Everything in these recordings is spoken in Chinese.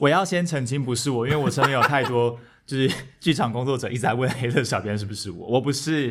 我要先澄清，不是我，因为我身边有太多 就是剧场工作者一直在问黑色小编是不是我，我不是。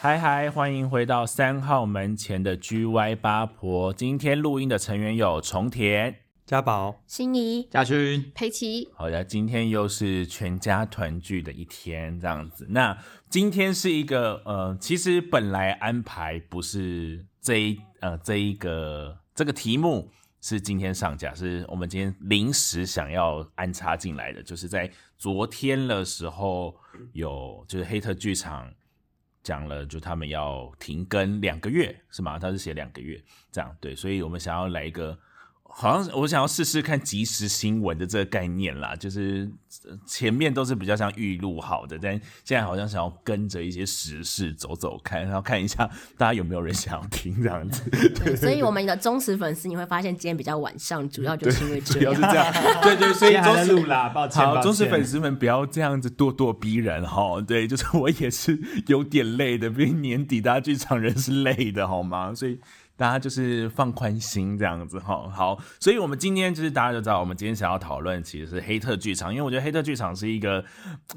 嗨嗨，欢迎回到三号门前的 GY 八婆。今天录音的成员有重田。家宝，心仪、家勋、佩奇，好的，今天又是全家团聚的一天，这样子。那今天是一个呃，其实本来安排不是这一呃这一个这个题目是今天上架，是我们今天临时想要安插进来的，就是在昨天的时候有就是黑特剧场讲了，就他们要停更两个月，是吗？他是写两个月这样，对，所以我们想要来一个。好像我想要试试看即时新闻的这个概念啦，就是前面都是比较像预录好的，但现在好像想要跟着一些时事走走看，然后看一下大家有没有人想要听这样子。对，所以我们的忠实粉丝你会发现今天比较晚上，主要就是因为这样。主要是这样，对对，所以还在录啦，抱歉。好，忠实粉丝们不要这样子咄咄逼人哈。对，就是我也是有点累的，毕竟年底大家剧场人是累的好吗？所以。大家就是放宽心这样子哈，好，所以我们今天就是大家就知道，我们今天想要讨论其实是黑特剧场，因为我觉得黑特剧场是一个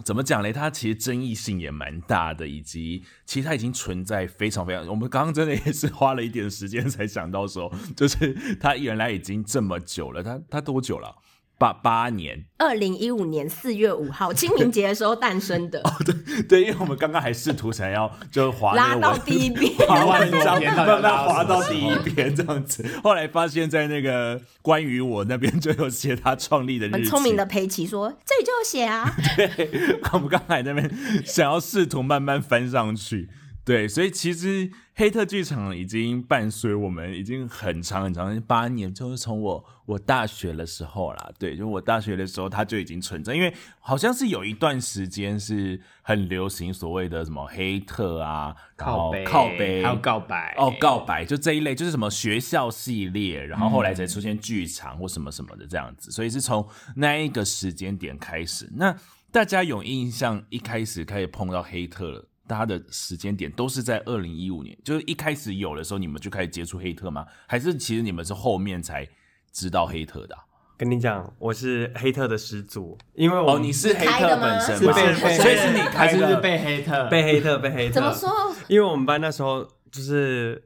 怎么讲嘞？它其实争议性也蛮大的，以及其实它已经存在非常非常，我们刚刚真的也是花了一点时间才想到说，就是它原来已经这么久了，它它多久了？八八年，二零一五年四月五号清明节的时候诞生的。哦，对对，因为我们刚刚还试图想要就滑拉到第一遍，滑完章慢慢滑到第一遍这样子。后来发现，在那个关于我那边就有写他创立的日很聪明的佩奇说：“这里就有写啊。”对，我们刚才那边想要试图慢慢翻上去。对，所以其实黑特剧场已经伴随我们已经很长很长八年，就是从我我大学的时候啦。对，就我大学的时候，它就已经存在。因为好像是有一段时间是很流行所谓的什么黑特啊，靠背靠背，还有告白哦，告白就这一类，就是什么学校系列，然后后来才出现剧场或什么什么的这样子。所以是从那一个时间点开始，那大家有印象，一开始开始碰到黑特了。他的时间点都是在二零一五年，就是一开始有的时候，你们就开始接触黑特吗？还是其实你们是后面才知道黑特的？跟你讲，我是黑特的始祖，因为哦，你是黑特本身，是被，所以是你开的，被黑特，被黑特，被黑特。怎么说？因为我们班那时候就是。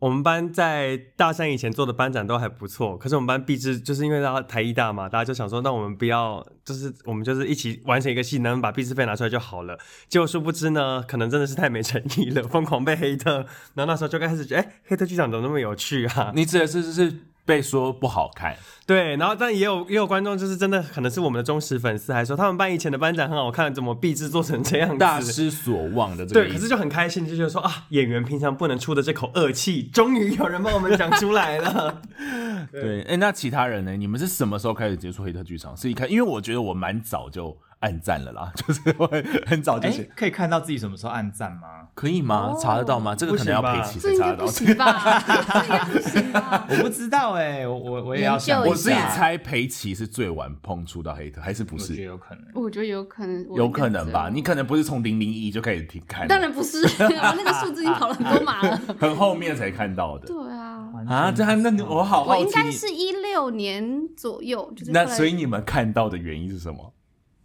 我们班在大三以前做的班长都还不错，可是我们班毕制就是因为大家台一大嘛，大家就想说，那我们不要，就是我们就是一起完成一个戏，能把毕制费拿出来就好了。结果殊不知呢，可能真的是太没诚意了，疯狂被黑特。然后那时候就开始觉得，哎，黑特剧场怎么那么有趣啊？你指的是是？被说不好看，对，然后但也有也有观众就是真的可能是我们的忠实粉丝，还说他们班以前的班长很好看，怎么壁纸做成这样，大失所望的。对，可是就很开心，就觉得说啊，演员平常不能出的这口恶气，终于有人帮我们讲出来了。对，哎，那其他人呢？你们是什么时候开始接触黑特剧场？是一开，因为我觉得我蛮早就。暗赞了啦，就是会很早就写，可以看到自己什么时候暗赞吗？可以吗？查得到吗？这个可能要陪齐才查得到。不行吧？我不知道哎，我我我也要想。我自己猜裴奇是最晚碰触到黑特，还是不是？我觉得有可能。我觉得有可能。有可能吧？你可能不是从零零一就开始听看。当然不是，那个数字已经跑了很多码了。很后面才看到的。对啊。啊，这还那我好好奇。我应该是一六年左右，就是。那所以你们看到的原因是什么？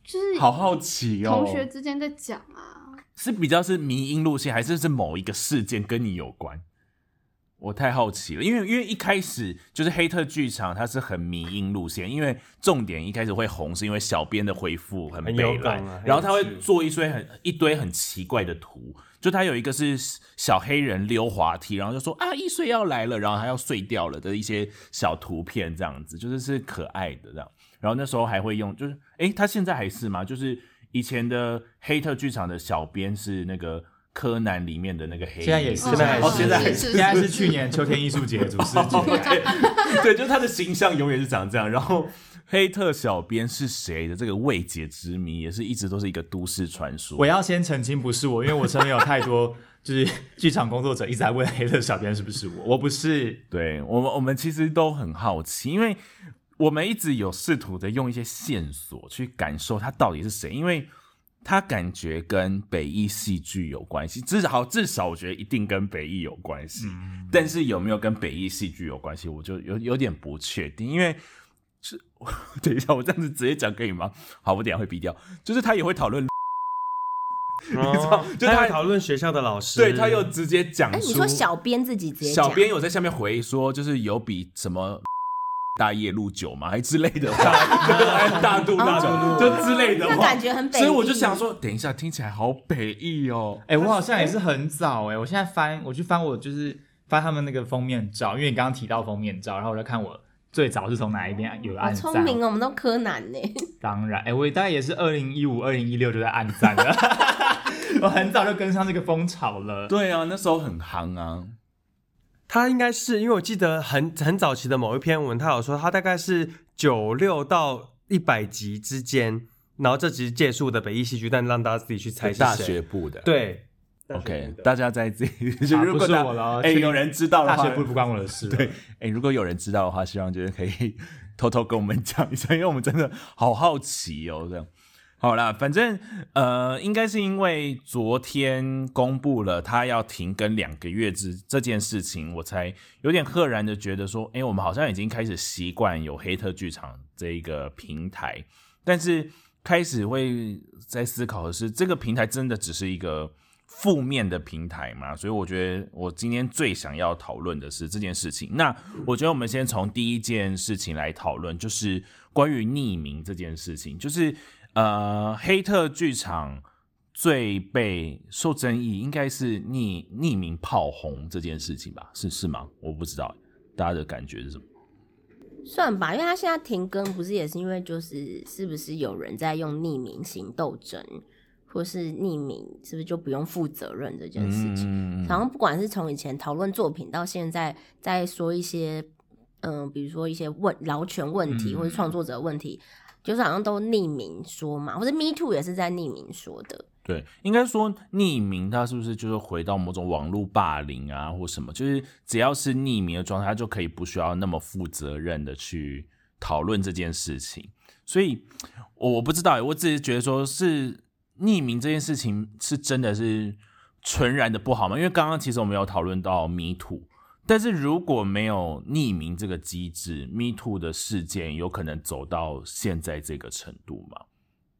就是好好奇哦，同学之间在讲啊，是比较是迷因路线，还是是某一个事件跟你有关？我太好奇了，因为因为一开始就是黑特剧场，它是很迷因路线，因为重点一开始会红，是因为小编的回复很美感，然后他会做一堆很一堆很奇怪的图，就他有一个是小黑人溜滑梯，然后就说啊一岁要来了，然后他要碎掉了的一些小图片，这样子就是是可爱的这样。然后那时候还会用，就是哎，他现在还是吗？就是以前的黑特剧场的小编是那个柯南里面的那个黑，现在也是，现在哦，现在现在是去年秋天艺术节主持 人，对，就是他的形象永远是长这样。然后黑特小编是谁的这个未解之谜，也是一直都是一个都市传说。我要先澄清，不是我，因为我身边有太多就是剧场工作者一直在问黑特小编是不是我，我不是。对我们，我们其实都很好奇，因为。我们一直有试图的用一些线索去感受他到底是谁，因为他感觉跟北艺戏剧有关系，至少至少我觉得一定跟北艺有关系。但是有没有跟北艺戏剧有关系，我就有有点不确定，因为是 等一下我这样子直接讲可以吗？好，我等下会逼掉。就是他也会讨论，你知道，就他讨论学校的老师，对他又直接讲哎，出，你说小编自己直接小编有在下面回说，就是有比什么。大夜路酒嘛，还之类的话，大肚大哦酒就之类的话，那感觉很北所以我就想说，等一下听起来好北意哦。哎、我好像也是很早哎、我现在翻，我去翻我就是翻他们那个封面照，因为你刚刚提到封面照，然后我就看我最早是从哪一边有好按赞。聪明哦，我们都柯南呢。当然，哎、我大概也是二零一五、二零一六就在暗赞了，我很早就跟上这个风潮了。对啊，那时候很夯啊。他应该是因为我记得很很早期的某一篇文，他有说他大概是九六到一百集之间，然后这集借宿的北艺戏剧，但让大家自己去猜是谁大学部的，对，，OK，大家在自己，不如果大是我了，哎，有人知道的话大学，部不关我的事。对，，哎，如果有人知道的话，希望就是可以 偷偷跟我们讲一下，因为我们真的好好奇哦，这样。好啦，反正呃，应该是因为昨天公布了他要停更两个月之这件事情，我才有点赫然的觉得说，哎、我们好像已经开始习惯有黑特剧场这一个平台，但是开始会在思考的是，这个平台真的只是一个负面的平台吗？所以我觉得我今天最想要讨论的是这件事情。那我觉得我们先从第一件事情来讨论，就是关于匿名这件事情，就是呃，黑特剧场最被受争议应该是匿匿名炮轰这件事情吧？是是吗？我不知道，大家的感觉是什么？算吧，因为他现在停更，不是也是因为就是是不是有人在用匿名行斗争，或是匿名是不是就不用负责任这件事情？嗯好像不管是从以前讨论作品到现在，在说一些嗯、比如说一些问劳权问题、嗯或者创作者问题，就是好像都匿名说嘛，或者 Me Too 也是在匿名说的。对，应该说匿名，它是不是就是回到某种网络霸凌啊，或什么？就是只要是匿名的状态，它就可以不需要那么负责任的去讨论这件事情。所以，我我不知道，我只是觉得说是匿名这件事情是真的是纯然的不好吗？因为刚刚其实我们有讨论到 Me Too，但是如果没有匿名这个机制，Me Too 的事件有可能走到现在这个程度吗？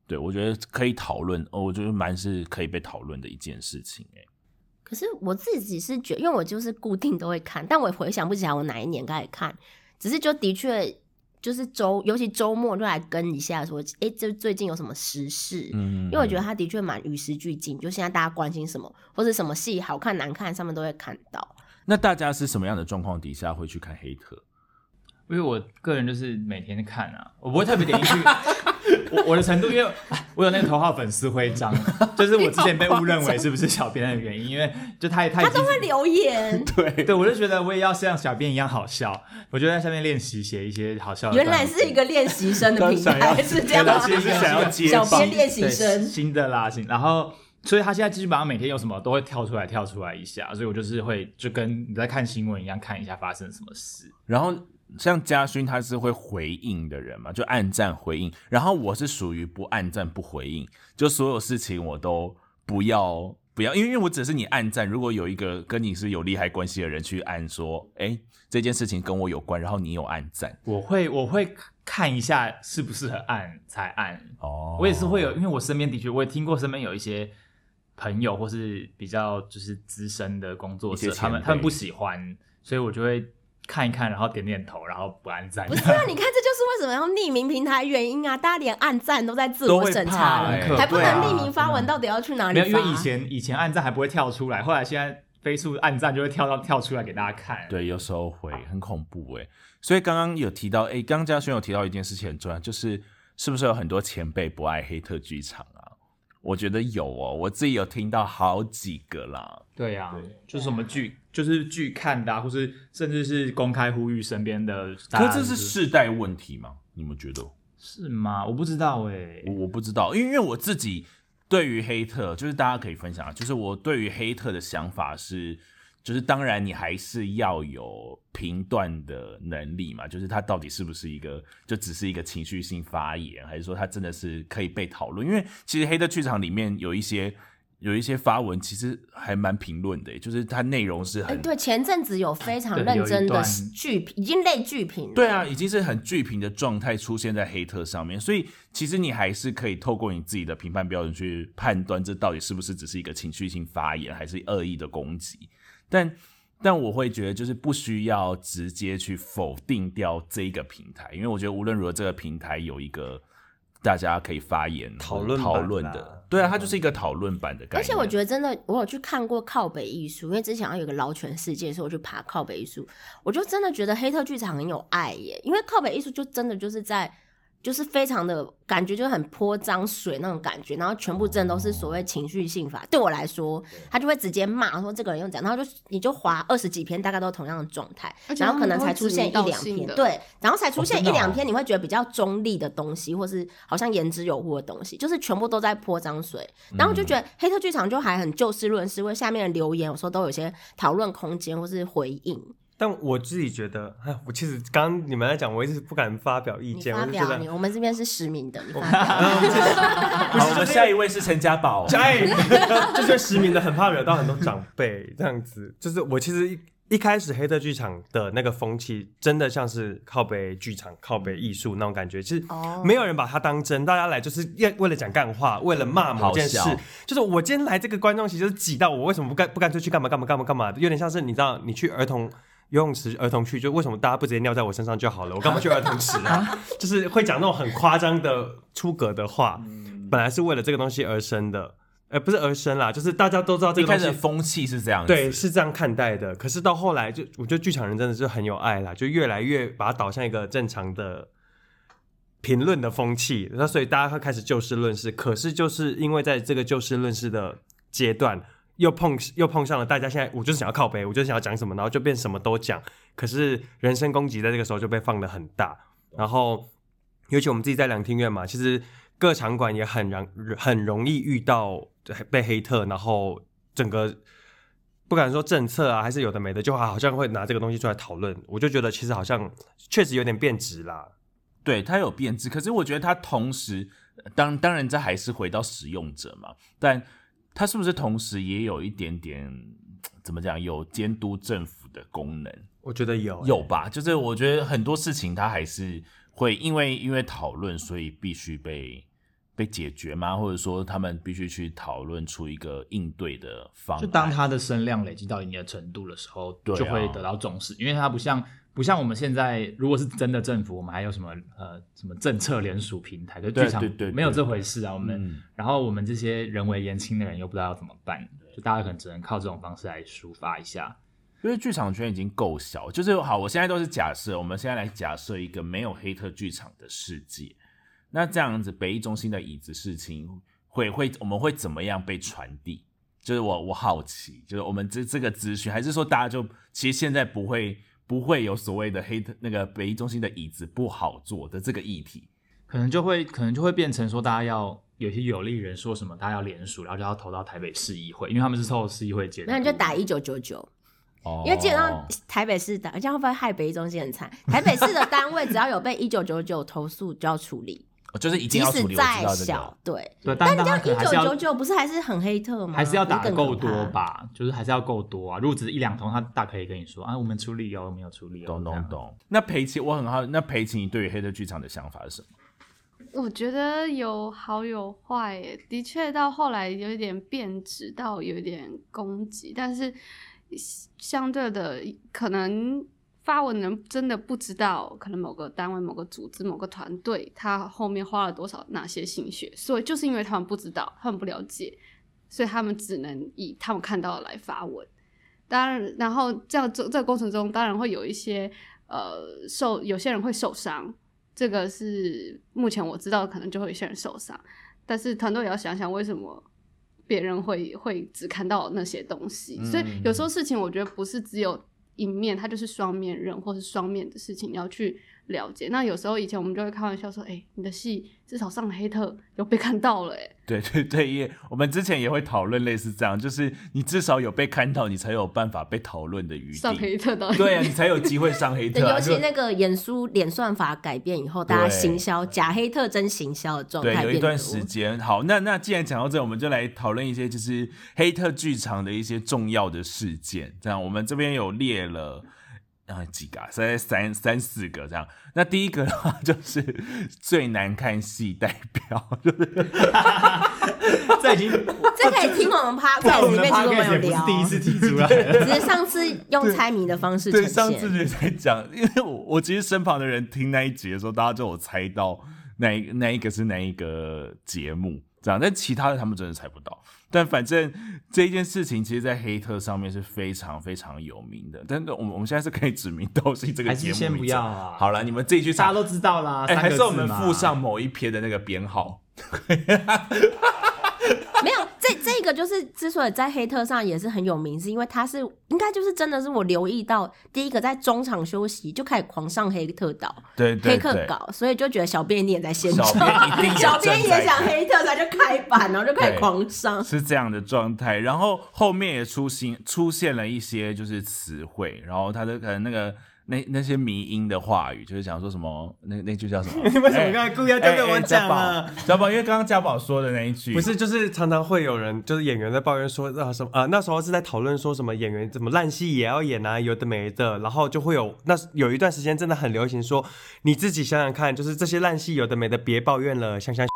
对，我觉得可以讨论，哦，我觉得蛮是可以被讨论的一件事情，哎，可是我自己是觉因为我就是固定都会看，但我回想不起来我哪一年开始看，只是就的确就是周，尤其周末就来跟一下说，哎、这最近有什么时事？嗯，因为我觉得它的确蛮与时俱进，就现在大家关心什么，或者什么戏好看难看，上面都会看到。那大家是什么样的状况底下会去看黑特？因为我个人就是每天看啊，我不会特别点进去。我我的程度，因为我有那个头号粉丝徽章，就是我之前被误认为是不是小编的原因，因为就太太他都会留言，对，对，我就觉得我也要像小编一样好笑，我就在下面练习写一些好笑的原。来是一个练习生的平台，是这样吗？其实是想要接小练习生，新的啦，新，然后所以他现在基本上每天有什么都会跳出来跳出来一下，所以我就是会就跟你在看新闻一样看一下发生什么事。然后像嘉勋他是会回应的人嘛，就按赞回应，然后我是属于不按赞不回应，就所有事情我都不要不要，因为因为我只是你按赞，如果有一个跟你是有利害关系的人去按说，哎，这件事情跟我有关，然后你有按赞，我会我会看一下适不适合按才按，哦。我也是会有，因为我身边的确我也听过身边有一些朋友或是比较就是资深的工作者，他们他们不喜欢，所以我就会看一看，然后点点头，然后不按赞。不是啊？你看，这就是为什么要匿名平台原因啊！大家连按赞都在自我审查还不能匿名发文，到底要去哪里没有，因为以前以前按赞还不会跳出来，后来现在飞速按赞就会跳到跳出来给大家看。对，有时候会很恐怖哎。所以刚刚有提到，哎，刚刚嘉轩有提到一件事情很重要，就是是不是有很多前辈不爱黑特剧场啊？我觉得有哦，我自己有听到好几个啦。对呀、就是什么剧，就是剧看的、啊，或是甚至是公开呼吁身边的大家。可是这是世代问题吗？你们觉得？是吗？我不知道哎、我我不知道，因为因为我自己对于黑特，就是大家可以分享啊，就是我对于黑特的想法是，就是当然你还是要有评断的能力嘛，就是他到底是不是一个就只是一个情绪性发言，还是说他真的是可以被讨论？因为其实黑的剧场里面有一些有一些发文，其实还蛮评论的，就是它内容是哎，很对，前阵子有非常对认真的剧评，已经类剧评了。对啊，已经是很剧评的状态出现在黑特上面，所以其实你还是可以透过你自己的评判标准去判断，这到底是不是只是一个情绪性发言，还是恶意的攻击。但但我会觉得，就是不需要直接去否定掉这一个平台，因为我觉得无论如何，这个平台有一个大家可以发言讨论讨论的，对啊，它就是一个讨论版的概念。而且我觉得真的，我有去看过靠北艺术，因为之前好像有个劳权世界，所以我去爬靠北艺术，我就真的觉得黑特剧场很有爱耶，因为靠北艺术就真的就是在。就是非常的感觉，就很泼脏水那种感觉，然后全部真的都是所谓情绪性法。对我来说，他就会直接骂说这个人又怎样，然后就你就划二十几篇，大概都同样的状态然后可能才出现一两篇，对，然后才出现一两篇，你会觉得比较中立的东西，或是好像言之有物的东西，就是全部都在泼脏水。然后我就觉得黑特剧场就还很就事论事，为下面的留言有时候都有些讨论空间或是回应。但我自己觉得，哎，我其实刚刚你们在讲，我一直不敢发表意你见，我就觉得发表你，，我们这边是实名的，我们 下一位是陈家宝，哎，就是实名的，很怕惹到很多长辈这样子。就是我其实一一开始黑色剧场的那个风气，真的像是靠北剧场、靠北艺术那种感觉，其实哦没有人把它当真，大家来就是要为了讲干话，为了骂某件事。就是我今天来这个观众席就是挤到我，为什么不干不干脆去干嘛干嘛干嘛干嘛？有点像是你知道，你去儿童。游泳池儿童区，就为什么大家不直接尿在我身上就好了？我干嘛去儿童池啊？就是会讲那种很夸张的出格的话，本来是为了这个东西而生的，呃，不是而生啦，就是大家都知道这一个东西开始的风气是这样子，对，是这样看待的。可是到后来就，我觉得剧场人真的是很有爱啦，就越来越把它导向一个正常的评论的风气。那所以大家会开始就事论事。可是就是因为在这个就事论事的阶段，又碰又碰上了大家现在，我就是想要靠背，我就是想要讲什么，然后就变什么都讲。可是人身攻击在这个时候就被放得很大，然后尤其我们自己在两厅院嘛，其实各场馆也很容很容易遇到被黑特，然后整个不敢说政策啊，还是有的没的，就好像会拿这个东西出来讨论。我就觉得其实好像确实有点变质啦。对，它有变质，可是我觉得它同时，当当然这还是回到使用者嘛，但它是不是同时也有一点点 怎么讲，有监督政府的功能？我觉得有有吧？就是我觉得很多事情它还是会因为因为讨论，所以必须被被解决吗？或者说他们必须去讨论出一个应对的方案？就当它的声量累积到一定的程度的时候，就会得到重视，因为它不像不像我们现在，如果是真的政府，我们还有什么呃什么政策联署平台，可是对剧场对对对没有这回事啊。我们、嗯然后我们这些人为言轻的人又不知道要怎么办，就大家可能只能靠这种方式来抒发一下。因为剧场圈已经够小，就是好，我现在都是假设，我们现在来假设一个没有黑特剧场的世界，那这样子北艺中心的椅子事情会会我们会怎么样被传递？就是我我好奇，就是我们这这个资讯，还是说大家就其实现在不会不会有所谓的黑特那个北医中心的椅子不好坐的这个议题？可能就会可能就会变成说，大家要有些有利人说什么，大家要联署，然后就要投到台北市议会，因为他们是受市议会监督。那你就打一九九九，哦因为基本上台北市的，这样会不会害北一中心很惨？台北市的单位只要有被一九九九投诉就要处理，哦就是一定要处理，我知再道这小个，，对。对，但是他但可能还是要一九九九不是还是很黑特吗？还是要打够多？吧，就是还是要够多啊。如果只是一两通，他大可以跟你说啊，我们处理哦，我们有处理哦。懂懂。懂。那裴奇，我很好，那裴奇，你对于黑特剧场的想法是什么？我觉得有好有坏耶，的确到后来有一点变质到有一点攻击，但是相对的，可能发文人真的不知道，可能某个单位、某个组织、某个团队，他后面花了多少哪些心血，所以就是因为他们不知道，他们不了解，所以他们只能以他们看到的来发文。当然，然后这样这这过程中，当然会有一些呃受，有些人会受伤，这个是目前我知道，可能就会有些人受伤。但是团队也要想想，为什么别人会会只看到那些东西？所以有时候事情，我觉得不是只有一面，它就是双面人或是双面的事情，你要去了解。那有时候以前我们就会开玩笑说，哎、你的戏至少上了黑特有被看到了、哎，对对对，也我们之前也会讨论类似这样，就是你至少有被看到，你才有办法被讨论的余地上地。黑特到底对啊，你才有机会上黑，特、啊。尤其那个演书脸算法改变以后，大家行销假黑特真行销的状，态对有一段时间。好，那那既然讲到这，我们就来讨论一些就是黑特剧场的一些重要的事件。这样，我们这边有列了。啊，几个、啊？三三三四个这样。那第一个的话 就是最难看戏代表，就是 这已经这可以听我们在 podcast 我们的里面，其实我有聊，第一次提出来的。只是上次用猜谜的方式呈对，上次现。就在讲，因为我我其实身旁的人听那一集的时候，大家就有猜到那一那一个是哪一个节目这样，但其他的他们真的猜不到。但反正这一件事情，其实，在黑特上面是非常非常有名的。但是我们我们现在是可以指名道姓这个还节目是先不要啊好了，你们自己去查大家。都知道啦，哎、三还是我们附上某一篇的那个编号。这这个就是之所以在黑特上也是很有名，是因为他是应该就是真的是我留意到第一个在中场休息就开始狂上黑特岛对对黑客，稿，所以就觉得小编你也在现小场，小编也想黑特，他就开板，然后就开始狂上。是这样的状态，然后后面也出现出现了一些就是词汇，然后他的可能那个那那些迷音的话语，就是讲说什么那那句叫什么？你为什么刚才故意要丢给我讲啊？家宝，因为刚刚家宝说的那一句不是，就是常常会有人，就是演员在抱怨说啊什么啊，那时候是在讨论说什么演员怎么烂戏也要演啊，有的没的，然后就会有那有一段时间真的很流行说，你自己想想看，就是这些烂戏有的没的，别抱怨了，想想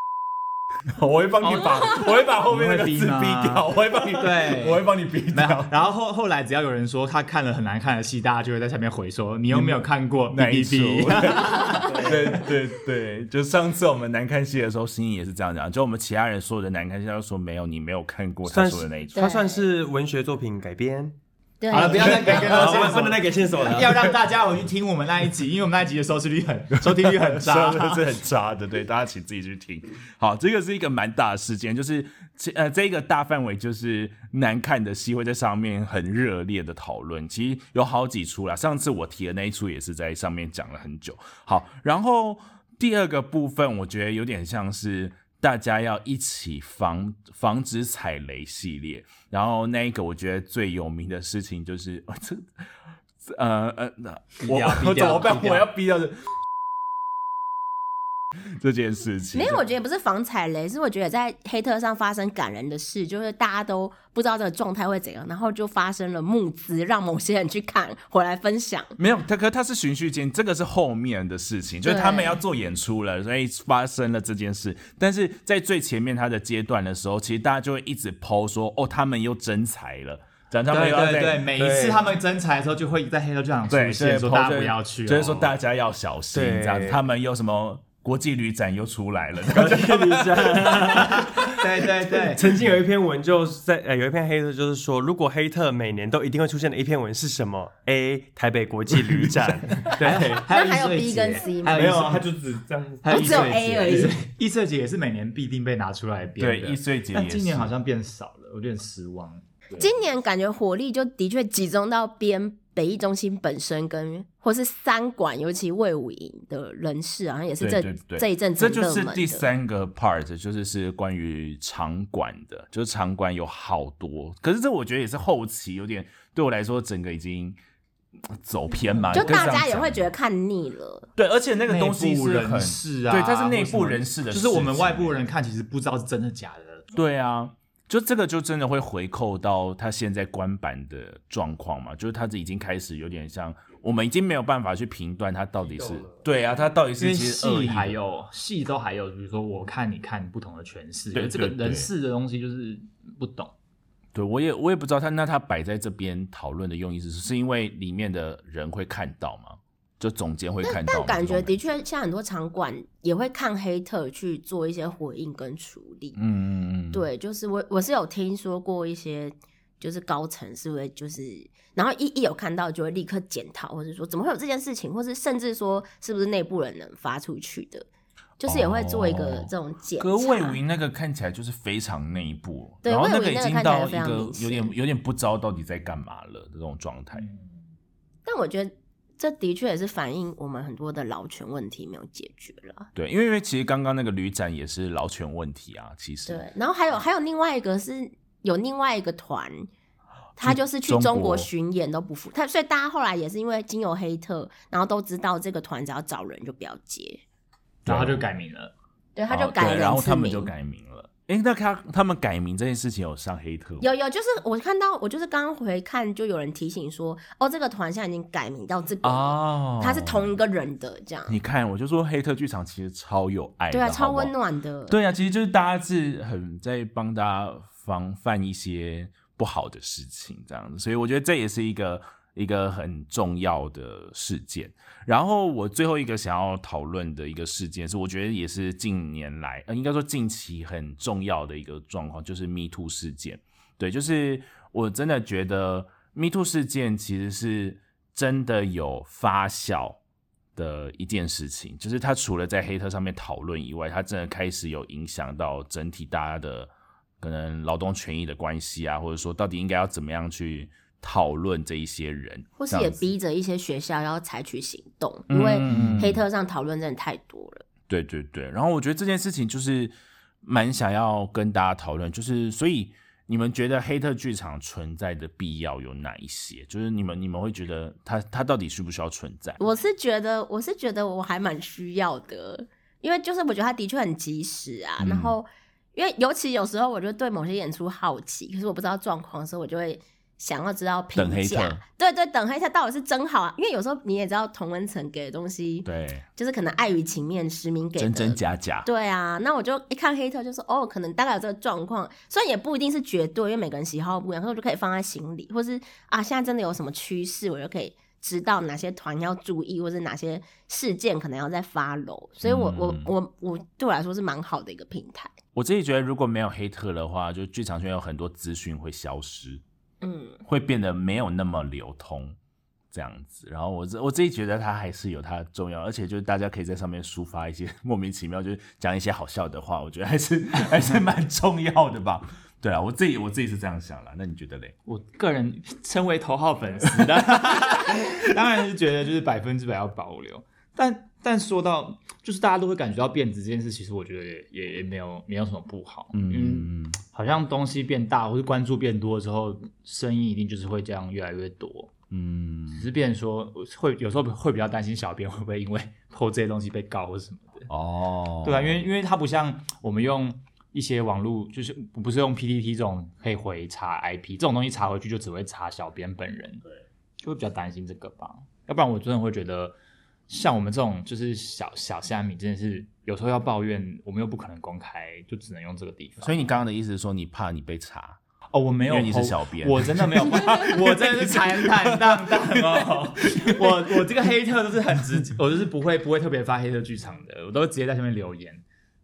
我会帮你把，我会把后面那个字逼掉，我会帮你，对。我会帮你逼掉。，然后后后来只要有人说他看了很难看的戏，大家就会在下面回说你有没有看过 哪一出？对对对，就上次我们难看戏的时候，心怡也是这样讲，就我们其他人说的难看戏，他就说没有，你没有看过他说的那一出。他。算是文学作品改编，对，好了，不要再给更多啊，线索我不能再给线索了。要让大家回去听我们那一集，因为我们那一集的收视率很收听率很差。是是很差的，对，大家请自己去听。好，这个是一个蛮大的事件，就是这呃这个大范围就是难看的戏会在上面很热烈的讨论，其实有好几出啦。上次我提的那一出也是在上面讲了很久。好，然后第二个部分，我觉得有点像是。大家要一起防防止踩雷系列，然后那一个我觉得最有名的事情就是，这呃呃，那我 掉我 怎么办？我要逼掉的 这件事情。没有，我觉得不是防踩雷，是我觉得在黑特上发生感人的事，就是大家都不知道这个状态会怎样，然后就发生了募资，让某些人去看，回来分享。没有，他可他是循序渐，这个是后面的事情，就是他们要做演出了，所以发生了这件事。但是在最前面他的阶段的时候，其实大家就会一直抛说，哦，他们又真才了，讲他们对对对，每一次他们征财的时候，就会在黑头剧场出对现，说大家不要去哦，就是说大家要小心对这样子。他们又什么国际旅展又出来了，国际旅展。对对对，曾经有一篇文就是在呃有一篇黑特就是说，如果黑特每年都一定会出现的一篇文是什么？A 台北国际旅展，对，还有那还有 B 节。跟 C 没有，他就只这样。还有哦只有 A 而已。易碎易碎节也是每年必定被拿出来编的，对易碎节但也今年好像变少了，我有点失望。今年感觉火力就的确集中到编北艺中心本身跟或是三馆，尤其魏武营的人士，好像也是这这一阵子这就是第。三个 part，就是是关于场馆的，就是场馆有好多，可是这我觉得也是后期有点对我来说，整个已经呃走偏嘛，就大家也讲会觉得看腻了，对，而且那个东西内部人是很士啊，对，它是内部人士的事，就是我们外部人看其实不知道是真的假的。对啊。就这个就真的会回扣到他现在官版的状况嘛，就是他已经开始有点像，我们已经没有办法去评断他到底是对啊，他到底是其实戏还有戏都还有，比如说我看你看不同的诠释，对有这个人事的东西就是不懂。对，我也我也不知道他那他摆在这边讨论的用意是是因为里面的人会看到吗？就总监会看到吗，但感觉的确像很多场馆也会看黑特去做一些回应跟处理。嗯嗯嗯，对，就是我我是有听说过一些，就是高层是会就是，然后一一有看到就会立刻检讨，或者说怎么会有这件事情，或是甚至说是不是内部人能发出去的，就是也会做一个哦这种检查。可魏武营那个看起来就是非常内部，对然后那个个已经看起来非常到一个有点有点不知道到底在干嘛了的这种状态。但我觉得这的确也是反映我们很多的劳权问题没有解决了。对，因为因为其实刚刚那个旅展也是劳权问题啊，其实对，然后还有还有另外一个是有另外一个团，他就是去中中国国巡演都不付他，所以大家后来也是因为经由黑特，然后都知道这个团只要找人就不要接，然后他就改名了。对，他就改人次然后他们就改名了。哎，那他他们改名这件事情有上黑特吗？有有，就是我看到，我就是刚刚回看，就有人提醒说，哦，这个团现在已经改名到这个，哦，他是同一个人的这样，你看，我就说黑特剧场其实超有爱的，对啊，好好超温。暖的，对啊，其实就是大家是很在帮大家防范一些不好的事情，这样子，所以我觉得这也是一个一个很重要的事件。然后我最后一个想要讨论的一个事件是，我觉得也是近年来，呃，应该说近期很重要的一个状况，就是 Me Too 事件。对，就是我真的觉得 Me Too 事件其实是真的有发酵的一件事情，就是它除了在黑特上面讨论以外，它真的开始有影响到整体大家的可能劳动权益的关系啊，或者说到底应该要怎么样去讨论这一些人，或是也逼着一些学校要采取行动，嗯因为嗯黑特上讨论真的太多了。对对对，然后我觉得这件事情就是蛮想要跟大家讨论，就是所以你们觉得黑特剧场存在的必要有哪一些？就是你们你们会觉得它它到底需不需要存在？我是觉得，我是觉得我还蛮需要的，因为就是我觉得它的确很及时啊。嗯然后，因为尤其有时候我就对某些演出好奇，可是我不知道状况的时候，我就会想要知道评等黑价特。对对，等黑特到底是真好啊，因为有时候你也知道同温层给的东西，对，就是可能碍于情面，实名给的真真假假，对啊，那我就一看黑特就说，哦，可能大概有这个状况，虽然也不一定是绝对，因为每个人喜好不一样，可是我就可以放在心里，或是啊，现在真的有什么趋势，我就可以知道哪些团要注意，或是哪些事件可能要在发楼。所以我、我嗯我我对我来说是蛮好的一个平台。我自己觉得如果没有黑特的话，就剧场圈有很多资讯会消失。嗯，会变得没有那么流通这样子。然后我自我自己觉得它还是有它的重要，而且就是大家可以在上面抒发一些 莫名其妙，就是讲一些好笑的话，我觉得还是还是蛮重要的吧。对啊，我自己我自己是这样想啦。那你觉得嘞？我个人身为头号粉丝的，当然是觉得就是百分之百要保留。但但说到就是大家都会感觉到变质这件事，其实我觉得也也也没有没有什么不好。嗯，嗯，好像东西变大或是关注变多之后，声音一定就是会这样越来越多。嗯只是变成说会有时候会比较担心小编会不会因为 PO 这些东西被告或什么的。哦，对啊，因为因为它不像我们用一些网络，就是不是用 PPT 这种可以回查 IP 这种东西查回去就只会查小编本人，对，就会比较担心这个吧。要不然我真的会觉得，像我们这种就是小小虾米，真的是有时候要抱怨，我们又不可能公开，就只能用这个地方。所以你刚刚的意思是说你怕你被查？哦，我没有因为你是小编我真的没有，我真的是坦坦荡荡哦。我我这个黑特都是很直接，我就是不会不会特别发黑特剧场的，我都直接在下面留言，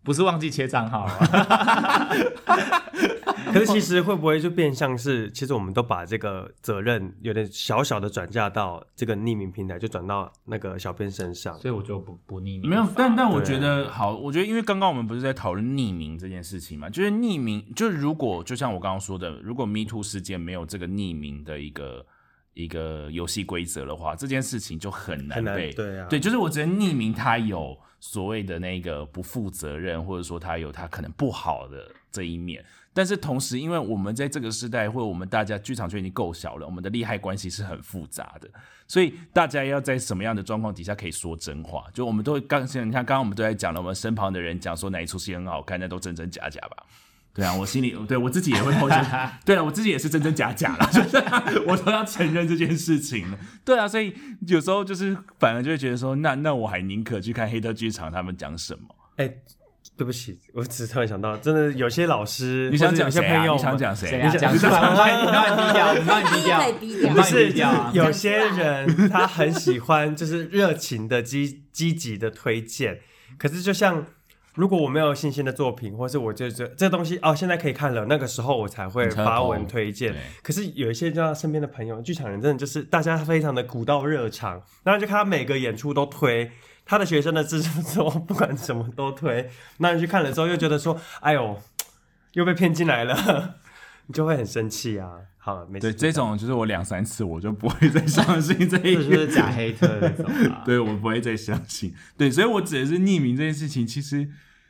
不是忘记切账号啊。可是其实会不会就变相是，其实我们都把这个责任有点小小的转嫁到这个匿名平台，就转到那个小编身上。所以我就不不匿名没有，但但我觉得好，我觉得因为刚刚我们不是在讨论匿名这件事情嘛，就是匿名，就是如果就像我刚刚说的，如果 Me Too 事件没有这个匿名的一个一个游戏规则的话，这件事情就很难很难被对啊对，就是我觉得匿名他有所谓的那个不负责任，或者说他有他可能不好的这一面。但是同时，因为我们在这个时代，或者我们大家剧场圈已经够小了，我们的利害关系是很复杂的，所以大家要在什么样的状况底下可以说真话？就我们都会刚像你看，刚刚我们都在讲了，我们身旁的人讲说哪一出戏很好看，那都真真假假吧。对啊，我心里对我自己也会抛出，对啊，我自己也是真真假假啦，就是我都要承认这件事情了。对啊，所以有时候就是反而就会觉得说，那那我还宁可去看黑特剧场他们讲什么。哎、对不起，我只是突然想到，真的有些老师，你想讲谁啊？些朋友，你想讲谁？你想？讲什么，我帮你，我帮你低调，我帮你低调，可以低调不是。有些人他很喜欢，就是热情的、积积极的推荐。可是，就像如果我没有新鲜的作品，或是我就这这东西哦，现在可以看了，那个时候我才会你才会发文推荐。可是有一些就像身边的朋友，剧场人真的就是大家非常的古道热肠，然后就看他每个演出都推。他的学生的制作不管什么都推，那你去看了之后又觉得说，哎呦，又被骗进来了。你就会很生气啊。好，没事对，这种就是我两三次我就不会再相信这一 这就是假黑特那种啊。对我不会再相信。对，所以我指的是匿名这件事情，其实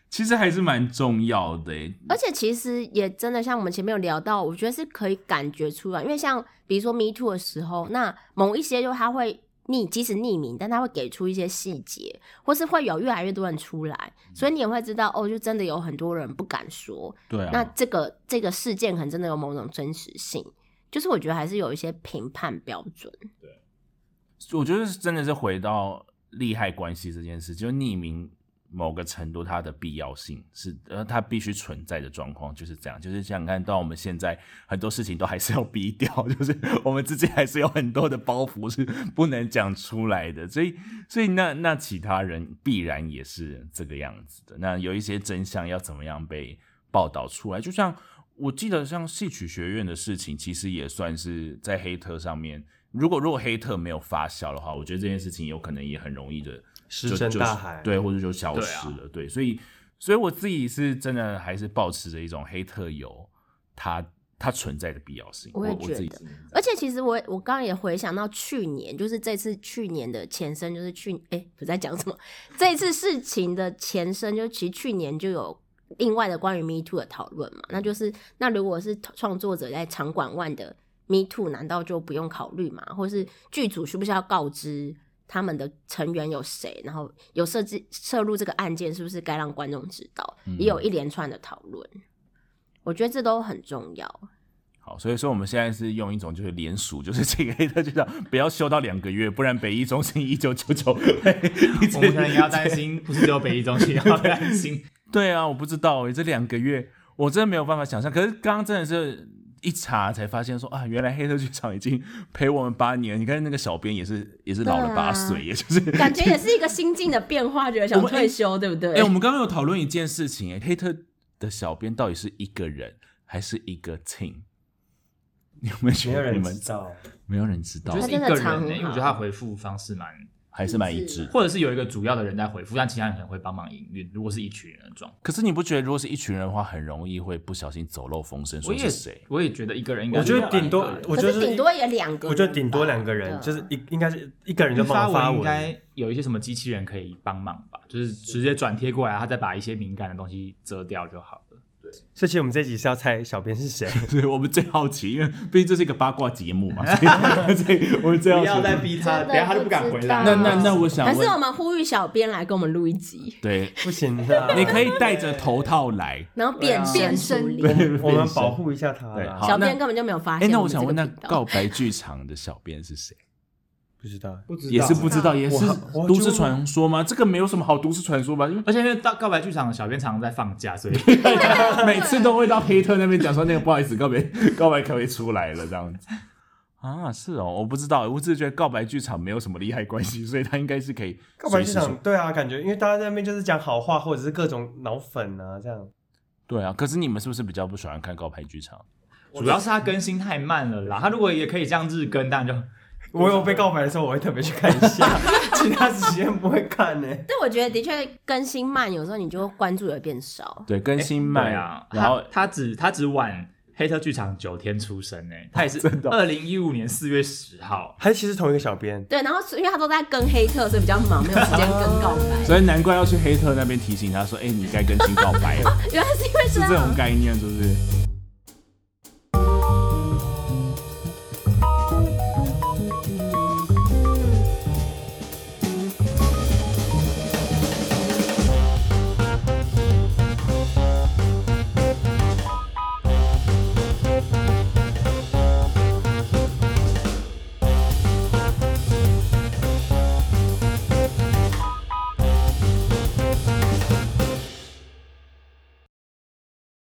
其实还是蛮重要的欸。而且其实也真的像我们前面有聊到，我觉得是可以感觉出来，因为像比如说 Me Too 的时候，那某一些就他会匿，即使匿名，但他会给出一些细节，或是会有越来越多人出来，所以你也会知道哦，就真的有很多人不敢说。对啊，那这个这个事件可能真的有某种真实性，就是我觉得还是有一些评判标准。对我觉得是真的是回到利害关系这件事，就匿名某个程度它的必要性是，呃，它必须存在的状况就是这样。就是想看到我们现在很多事情都还是要逼掉，就是我们自己还是有很多的包袱是不能讲出来的，所以，所以那那其他人必然也是这个样子的。那有一些真相要怎么样被报道出来？就像我记得，像戏曲学院的事情，其实也算是在黑特上面。如果如果黑特没有发酵的话，我觉得这件事情有可能也很容易的石沉大海。对，或者就消失了。对，所以所以我自己是真的还是保持着一种黑特有它它存在的必要性。我我也觉得自己是而且其实我我刚刚也回想到去年，就是这次去年的前身，就是去哎我在讲什么？这次事情的前身，就其实去年就有另外的关于 Me Too 的讨论嘛。那就是那如果是创作者在场馆外的 Me Too，难道就不用考虑吗？或是剧组需不需要告知他们的成员有谁？然后有设置涉入这个案件，是不是该让观众知道？也有一连串的讨论。我觉得这都很重要。好，所以说我们现在是用一种就是联署，就是这个黑特就叫不要修到两个月，不然北一中心一九九九 我们可能也要担心，不是只有北一中心要担心。对啊，我不知道哎，这两个月我真的没有办法想象。可是刚刚真的是一查才发现说啊，原来黑特剧场已经陪我们八年。你看那个小编也是也是老了八岁，也就是感觉也是一个心境的变化，觉得想退休，对不对？哎、我们刚刚有讨论一件事情哎，黑特的小编到底是一个人还是一个 team？你有没有觉没有人得你们知道。没有人知道我觉得是一个人、欸，因为我觉得他回复方式蛮，还是蛮一致的。或者是有一个主要的人在回复，但其他人可能会帮忙营运。如果是一群人的状况，可是你不觉得，如果是一群人的话，很容易会不小心走漏风声，我也是谁？我也觉得一个人应该我觉得顶多一个人，我觉得顶多也两个人，我觉得顶多两个人，就是一应该是一个人就帮发我发文应该有一些什么机器人可以帮忙吧，就是直接转贴过来，他再把一些敏感的东西遮掉就好了。所以其实我们这集是要猜小编是谁。所以我们最好奇，因为毕竟这是一个八卦节目嘛，所以我们最好奇。不要再逼他，等一下他就不敢回来。那那那我想还是我问，们呼吁小编来跟我们录一集，对，不行的，你可以戴着头套来。然后变变身身处理。我们保护一下他啦。对好小编根本就没有发哎、现。那我想问，那那告白剧场的小编是谁？不知道，不知道也是不知道，也是我我都市传说吗？这个没有什么好都市传说吧？因为而且因为到告白剧场的小编常常在放假，所以 每次都会到黑特那边讲说，那个不好意思，告白 告白可不可以出来了这样子啊？是哦，我不知道，我只是觉得告白剧场没有什么利害关系，所以他应该是可以告白剧场对啊，感觉因为大家在那边就是讲好话，或者是各种脑粉啊这样。对啊。可是你们是不是比较不喜欢看告白剧场？主要是他更新太慢了啦。他如果也可以这样日更，当然就我有被告白的时候，我会特别去看一下，其他时间不会看呢。但我觉得的确更新慢，有时候你就关注也变少。对，更新对慢啊。然后他他只他只晚黑特剧场九天出生 呢，他也是真的哦二零一五年四月十号。他其实同一个小编，对，然后因为他都在跟黑特，所以比较忙，没有时间跟告白。所以难怪要去黑特那边提醒他说：“哎、你该更新告白了。原来是因为”是这种。概念，是不是？